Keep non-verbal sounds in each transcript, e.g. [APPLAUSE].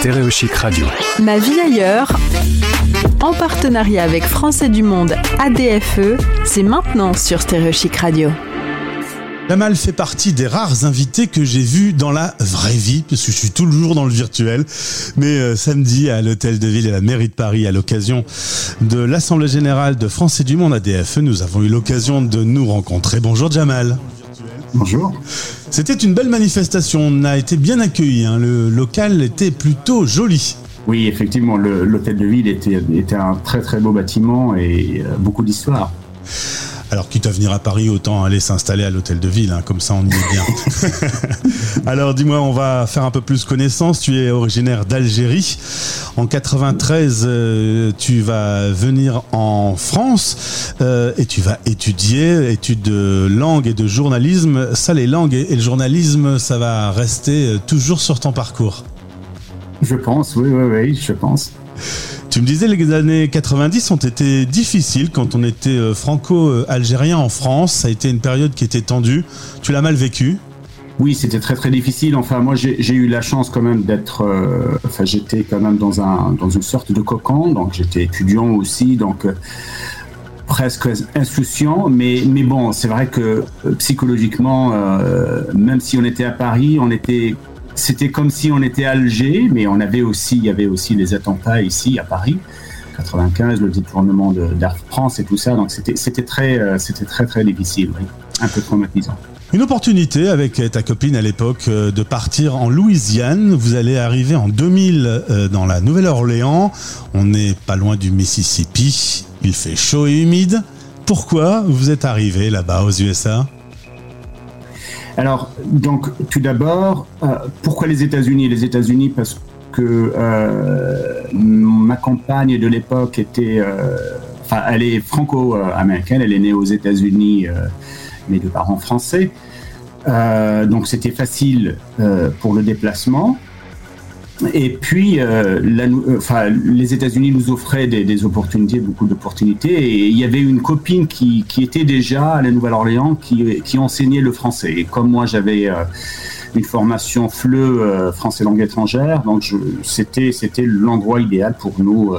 Stéréochic Radio. Ma vie ailleurs, en partenariat avec Français du Monde ADFE, c'est maintenant sur Stéréochic Radio. Jamal fait partie des rares invités que j'ai vus dans la vraie vie, parce que je suis toujours dans le virtuel. Mais euh, samedi, à l'Hôtel de Ville et la mairie de Paris, à l'occasion de l'Assemblée Générale de Français du Monde ADFE, nous avons eu l'occasion de nous rencontrer. Bonjour Jamal. Bonjour. C'était une belle manifestation, on a été bien accueillis, hein. le local était plutôt joli. Oui, effectivement, l'hôtel de ville était, était, un très très beau bâtiment et euh, beaucoup d'histoire. Alors, quitte à venir à Paris, autant aller s'installer à l'hôtel de ville, hein, comme ça on y est bien. [LAUGHS] Alors, dis-moi, on va faire un peu plus connaissance. Tu es originaire d'Algérie. En 93, euh, tu vas venir en France euh, et tu vas étudier, études de langue et de journalisme. Ça, les langues et le journalisme, ça va rester euh, toujours sur ton parcours? Je pense, oui, oui, oui, je pense. Tu me disais les années 90 ont été difficiles quand on était euh, franco-algérien en France. Ça a été une période qui était tendue. Tu l'as mal vécu? Oui, c'était très très difficile. Enfin, moi, j'ai eu la chance quand même d'être. Euh, enfin, j'étais quand même dans un dans une sorte de cocon. Donc, j'étais étudiant aussi, donc euh, presque insouciant. Mais mais bon, c'est vrai que psychologiquement, même si on était à Paris, on était c'était comme si on était à Alger, mais on avait aussi, il y avait aussi les attentats ici à Paris, 95, le détournement d'Air France et tout ça. Donc c'était, très, euh, c'était très très difficile, un peu traumatisant. Une opportunité avec ta copine à l'époque euh, de partir en Louisiane. Vous allez arriver en 2000 euh, dans la Nouvelle-Orléans. On n'est pas loin du Mississippi. Il fait chaud et humide. Pourquoi vous êtes arrivé là-bas aux USA alors, donc, tout d'abord, euh, pourquoi les États-Unis? Les États-Unis parce que euh, ma compagne de l'époque était, euh, enfin, elle est franco-américaine, elle est née aux États-Unis, mes deux parents français, donc c'était facile pour le déplacement. Et puis, euh, euh, les États-Unis nous offraient des, opportunités, beaucoup d'opportunités. Et il y avait une copine qui, était déjà à la Nouvelle-Orléans qui, enseignait le français. Et comme moi, j'avais euh, une formation FLE, français langue étrangère, donc c'était l'endroit idéal pour nous.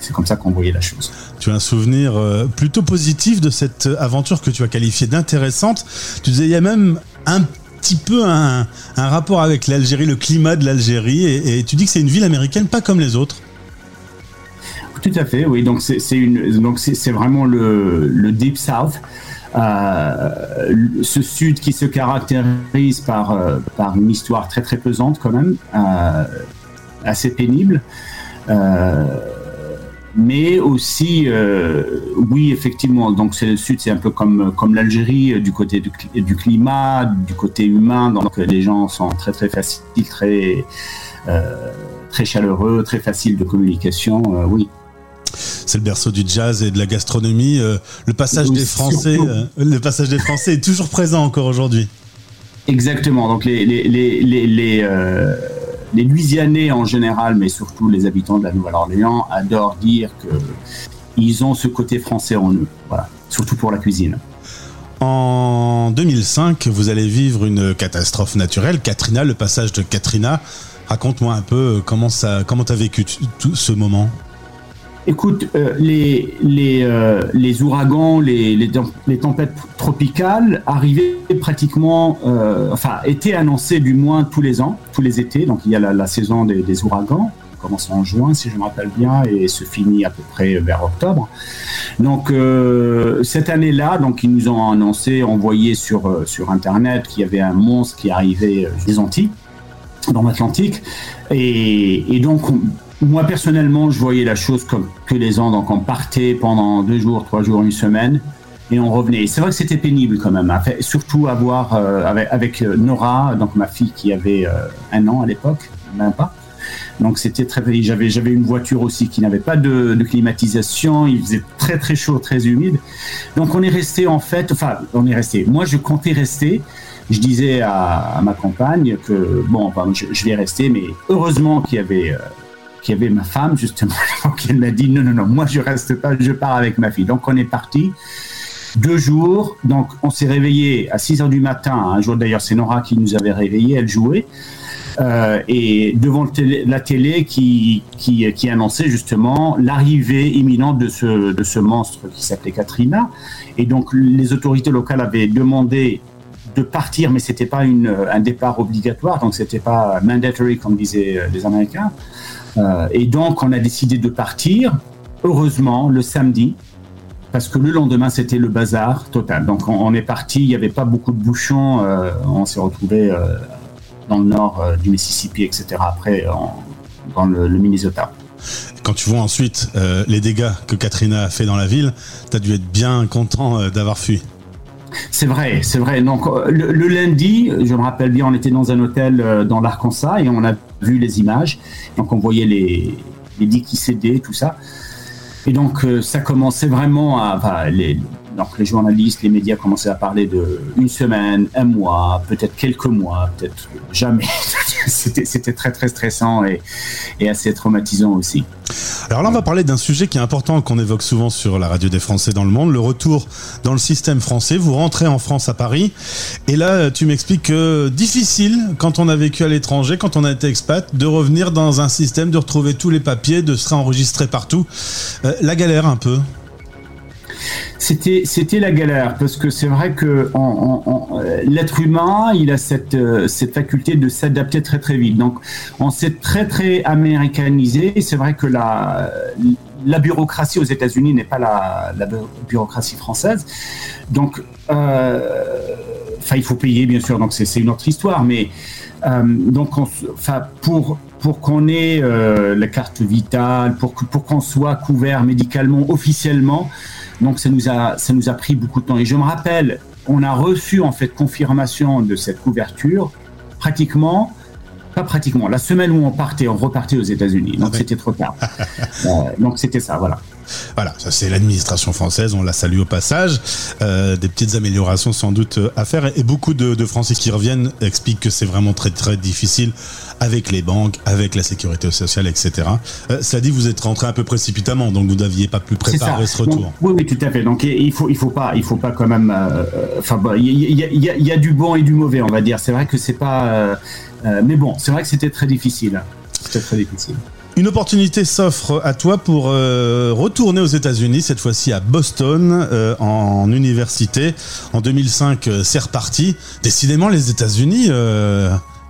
c'est comme ça qu'on voyait la chose. Tu as un souvenir plutôt positif de cette aventure que tu as qualifiée d'intéressante. Tu disais, il y a même un petit peu un, rapport avec l'Algérie, le climat de l'Algérie, et, tu dis que c'est une ville américaine pas comme les autres. Tout à fait, oui. Donc c'est une, donc c'est vraiment le, Deep South. Euh, ce sud qui se caractérise par, euh, par une histoire très très pesante quand même, euh, assez pénible mais aussi, euh, oui, effectivement, donc c'est le sud, c'est un peu comme, comme l'Algérie, euh, du côté du, du, climat, du côté humain, donc les gens sont très très faciles, très, euh, très chaleureux, très faciles de communication, oui. C'est le berceau du jazz et de la gastronomie. le passage des Français, le passage des Français est toujours présent encore aujourd'hui. Exactement. Donc les, les, les, les les Louisianais en général, mais surtout les habitants de la Nouvelle-Orléans, adorent dire qu'ils ont ce côté français en eux. Surtout pour la cuisine. En 2005, vous allez vivre une catastrophe naturelle, Katrina, le passage de Katrina. Raconte-moi un peu comment ça, comment as vécu tout ce moment. Écoute, euh, les, les, euh, les, ouragans, les, les, tempêtes tropicales arrivaient pratiquement, euh, enfin, étaient annoncées du moins tous les ans, tous les étés. Donc il y a la, saison des, des, ouragans, commence en juin si je me rappelle bien, et se finit à peu près vers octobre. Donc cette année-là, donc ils nous ont annoncé, envoyé sur, sur Internet qu'il y avait un monstre qui arrivait des Antilles dans l'Atlantique. Et, et, donc, moi, personnellement, je voyais la chose comme que les ans. Donc, on partait pendant deux jours, trois jours, une semaine, et on revenait. C'est vrai que c'était pénible quand même, surtout avoir euh, avec, euh, Nora, donc ma fille qui avait euh, un an à l'époque, même pas. Donc c'était très j'avais j'avais une voiture aussi qui n'avait pas de, climatisation, il faisait très très chaud, très humide. Donc on est resté en fait, enfin on est resté. Moi je comptais rester. Je disais à, ma compagne que bon, je, vais rester, mais heureusement qu'il y avait qui avait ma femme, justement. [LAUGHS] Donc, elle m'a dit non, non, non, moi, je reste pas, je pars avec ma fille. Donc, on est parti. Deux jours, donc on s'est réveillé à 6 heures du matin. Un jour d'ailleurs, c'est Nora qui nous avait réveillés, elle jouait. et devant la télé qui, qui, qui annonçait justement l'arrivée imminente de ce, de ce monstre qui s'appelait Katrina. Et donc les autorités locales avaient demandé de partir, mais c'était pas une, un départ obligatoire, donc c'était pas mandatory comme disaient les Américains. Euh, et donc on a décidé de partir, heureusement, le samedi, parce que le lendemain c'était le bazar total. Donc on, est parti, il n'y avait pas beaucoup de bouchons, euh, on s'est retrouvé euh, dans le nord du Mississippi, etc. Après, dans le, Minnesota. Quand tu vois ensuite les dégâts que Katrina a fait dans la ville, tu as dû être bien content d'avoir fui. C'est vrai, c'est vrai. Donc le, lundi, je me rappelle bien, on était dans un hôtel dans l'Arkansas et on a vu les images. Donc on voyait les, les dits qui cédaient, tout ça. Et donc ça commençait vraiment à... Les, donc les journalistes, les médias commençaient à parler de une semaine, un mois, peut-être quelques mois, peut-être jamais. [LAUGHS] C'était très très stressant et, assez traumatisant aussi. Alors là, on va parler d'un sujet qui est important qu'on évoque souvent sur la radio des Français dans le monde, le retour dans le système français. Vous rentrez en France à Paris et là, tu m'expliques que difficile quand on a vécu à l'étranger, quand on a été expat, de revenir dans un système, de retrouver tous les papiers, de se réenregistrer partout. Euh, la galère un peu c'était c'était la galère parce que c'est vrai que l'être humain il a cette euh, cette faculté de s'adapter très très vite. Donc on s'est très très américanisé. C'est vrai que la la bureaucratie aux États-Unis n'est pas la, la, bureaucratie française. Donc euh, il faut payer bien sûr. Donc c'est une autre histoire. Mais euh, donc enfin pour pour qu'on ait la carte vitale, pour, pour qu'on soit couvert médicalement officiellement, donc ça nous a ça nous a pris beaucoup de temps. Et je me rappelle, on a reçu en fait confirmation de cette couverture pratiquement pas pratiquement. La semaine où on partait, on repartait aux États-Unis. Donc ah c'était trop tard. [LAUGHS] Euh, donc c'était ça, voilà. Voilà, ça c'est l'administration française, on la salue au passage. Euh, des petites améliorations sans doute euh, à faire et beaucoup de, Français qui reviennent expliquent que c'est vraiment très très difficile avec les banques, avec la sécurité sociale, etc. Euh, cela dit, vous êtes rentré un peu précipitamment, donc vous n'aviez pas pu préparer ce retour. oui, oui, tout à fait. Donc il faut, il faut pas, il faut pas quand même. Euh, enfin, il y, a du bon et du mauvais, on va dire. C'est vrai que c'est pas. mais bon, c'est vrai que c'était très difficile. C'était très difficile. Une opportunité s'offre à toi pour euh, retourner aux États-Unis, cette fois-ci à Boston, euh, en université. En 2005, euh, c'est reparti. Décidément, les États-Unis,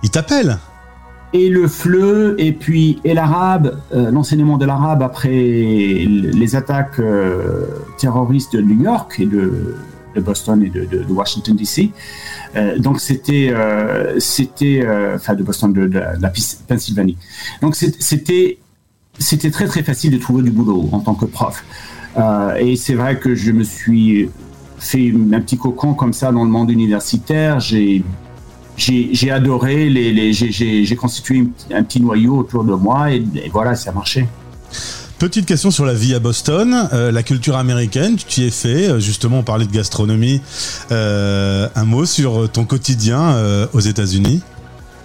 ils t'appellent. Et le FLE, et puis et l'arabe, l'enseignement de l'arabe après les attaques terroristes de New York et de, Boston et de, Washington DC. donc c'était, c'était, enfin de Boston, de, de la Pennsylvanie. Donc c'était c'était très très facile de trouver du boulot en tant que prof. Euh, et c'est vrai que je me suis fait un petit cocon comme ça dans le monde universitaire. J'ai j'ai adoré, les, les j'ai constitué un petit noyau autour de moi et, voilà, ça a marché. Petite question sur la vie à Boston, euh, la culture américaine, tu t'y es fait, euh, justement on parlait de gastronomie, un mot sur ton quotidien aux États-Unis?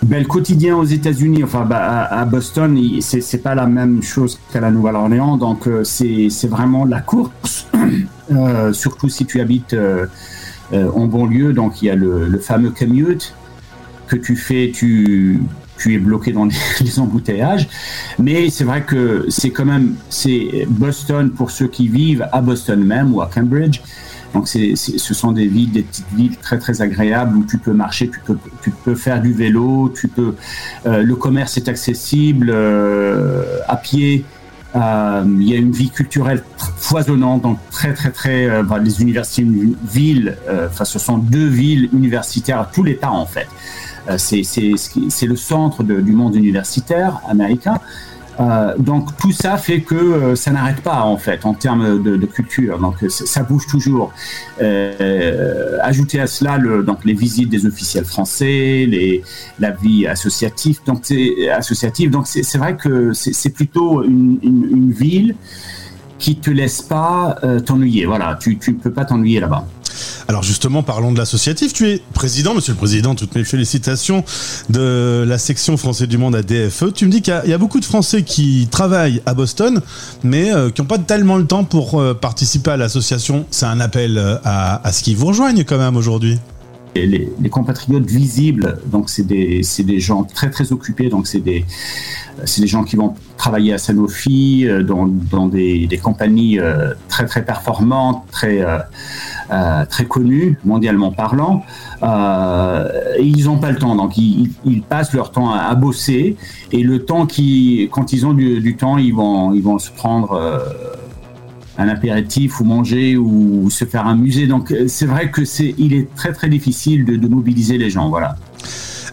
Ben, le quotidien aux États-Unis, enfin bah, à, Boston, c'est pas la même chose qu'à la Nouvelle-Orléans, donc euh, c'est vraiment la course, [CLEARS THROAT] euh, surtout si tu habites euh, en banlieue, donc il y a le, fameux commute que tu fais, tu, tu es bloqué dans les, [LAUGHS] embouteillages, mais c'est vrai que c'est quand même, c'est Boston pour ceux qui vivent à Boston même ou à Cambridge, donc c'est, ce sont des villes, des petites villes très très agréables où tu peux marcher, tu peux, tu peux faire du vélo, tu peux. Euh, le commerce est accessible euh, à pied. Euh, il y a une vie culturelle foisonnante, donc très très très. les universités, une ville, enfin ce sont deux villes universitaires à tous les temps en fait. C'est, c'est, le centre du monde universitaire américain. Euh, donc tout ça fait que euh, ça n'arrête pas en fait en termes de, culture. Donc ça bouge toujours. Euh, ajouter à cela donc les visites des officiels français, la vie associative. Donc c'est associative. Donc c'est vrai que c'est plutôt une, une, ville qui te laisse pas t'ennuyer. Voilà, tu ne peux pas t'ennuyer là-bas. Alors justement, parlons de l'associatif. Tu es président, monsieur le président, toutes mes félicitations de la section Français du Monde à DFE. Tu me dis qu'il y, a beaucoup de Français qui travaillent à Boston, mais euh, qui n'ont pas tellement le temps pour euh, participer à l'association. C'est un appel euh, à, ce qu'ils vous rejoignent quand même aujourd'hui. les, compatriotes visibles, donc c'est des, des, gens très très occupés, donc c'est des, des gens qui vont travailler à Sanofi dans, dans des, des, compagnies très très performantes, très euh, très connues mondialement parlant. ils n'ont pas le temps, donc ils, passent leur temps à, bosser et le temps qui, quand ils ont du, temps, ils vont ils vont se prendre un apéritif ou manger ou se faire un musée. Donc euh, c'est vrai que c'est, il est très très difficile de, mobiliser les gens. Voilà.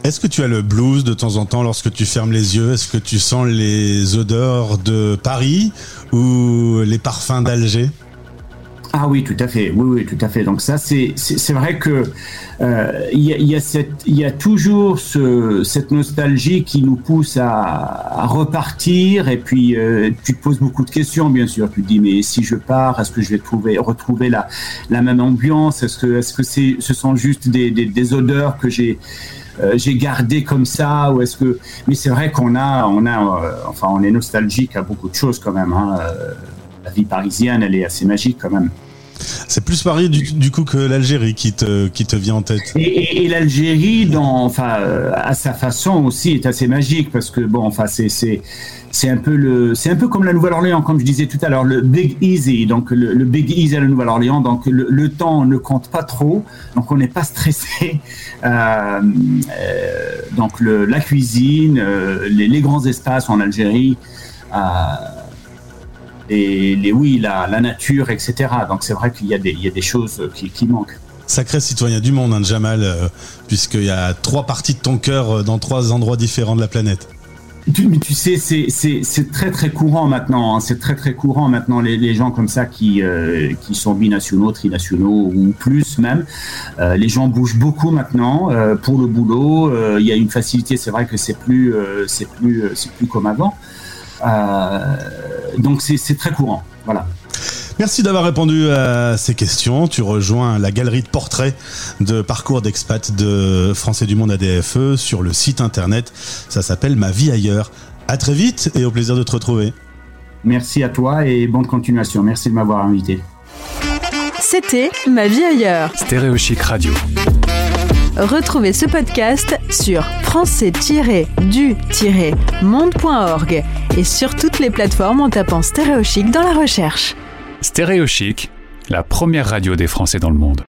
Est-ce que tu as le blues de temps en temps lorsque tu fermes les yeux? Est-ce que tu sens les odeurs de Paris ou les parfums d'Alger? Ah oui, tout à fait. Oui, oui, tout à fait. Donc ça, c'est vrai que euh, il y, a, y, a toujours ce, cette nostalgie qui nous pousse à, repartir et puis euh, tu te poses beaucoup de questions bien sûr. Tu te dis mais si je pars, est-ce que je vais trouver retrouver la la même ambiance? Est-ce que est-ce que ce sont juste des, des, odeurs que j'ai euh, j'ai comme ça? Ou est-ce que mais c'est vrai qu'on a on a euh, enfin on est nostalgique à beaucoup de choses quand même hein, la vie parisienne, elle est assez magique quand même. C'est plus Paris du, coup que l'Algérie qui te, qui te vient en tête. Et, l'Algérie, enfin, euh, à sa façon aussi, est assez magique parce que bon, enfin, c'est, c'est, c'est un peu le, c'est un peu comme la Nouvelle-Orléans, comme je disais tout à l'heure, le Big Easy. Donc le, Big Easy à la Nouvelle-Orléans, donc le, temps ne compte pas trop, donc on n'est pas stressé. [LAUGHS] Euh, euh, donc la cuisine, les, les, grands espaces en Algérie les, oui, la, nature, etc. Donc c'est vrai qu'il y, a des choses qui, manquent. Sacré citoyen du monde, hein, Jamal, euh, puisqu'il y a trois parties de ton cœur euh, dans trois endroits différents de la planète. Tu, tu sais, c'est très très courant maintenant. Hein. c'est très très courant maintenant les, gens comme ça qui euh, qui sont binationaux, trinationaux ou plus même. les gens bougent beaucoup maintenant pour le boulot. Il y a une facilité. C'est vrai que c'est plus c'est plus c'est plus comme avant. Euh, donc c'est très courant. Voilà. Merci d'avoir répondu à ces questions. Tu rejoins la galerie de portraits de parcours d'expat de Français du Monde ADFE sur le site internet. Ça s'appelle Ma vie ailleurs. À très vite et au plaisir de te retrouver. Merci à toi et bonne continuation. Merci de m'avoir invité. C'était Ma vie ailleurs. Stéréochic Radio. Retrouvez ce podcast sur français-du-monde.org et sur toutes les plateformes en tapant Stéréochic dans la recherche. Stéréochic, la première radio des Français dans le monde.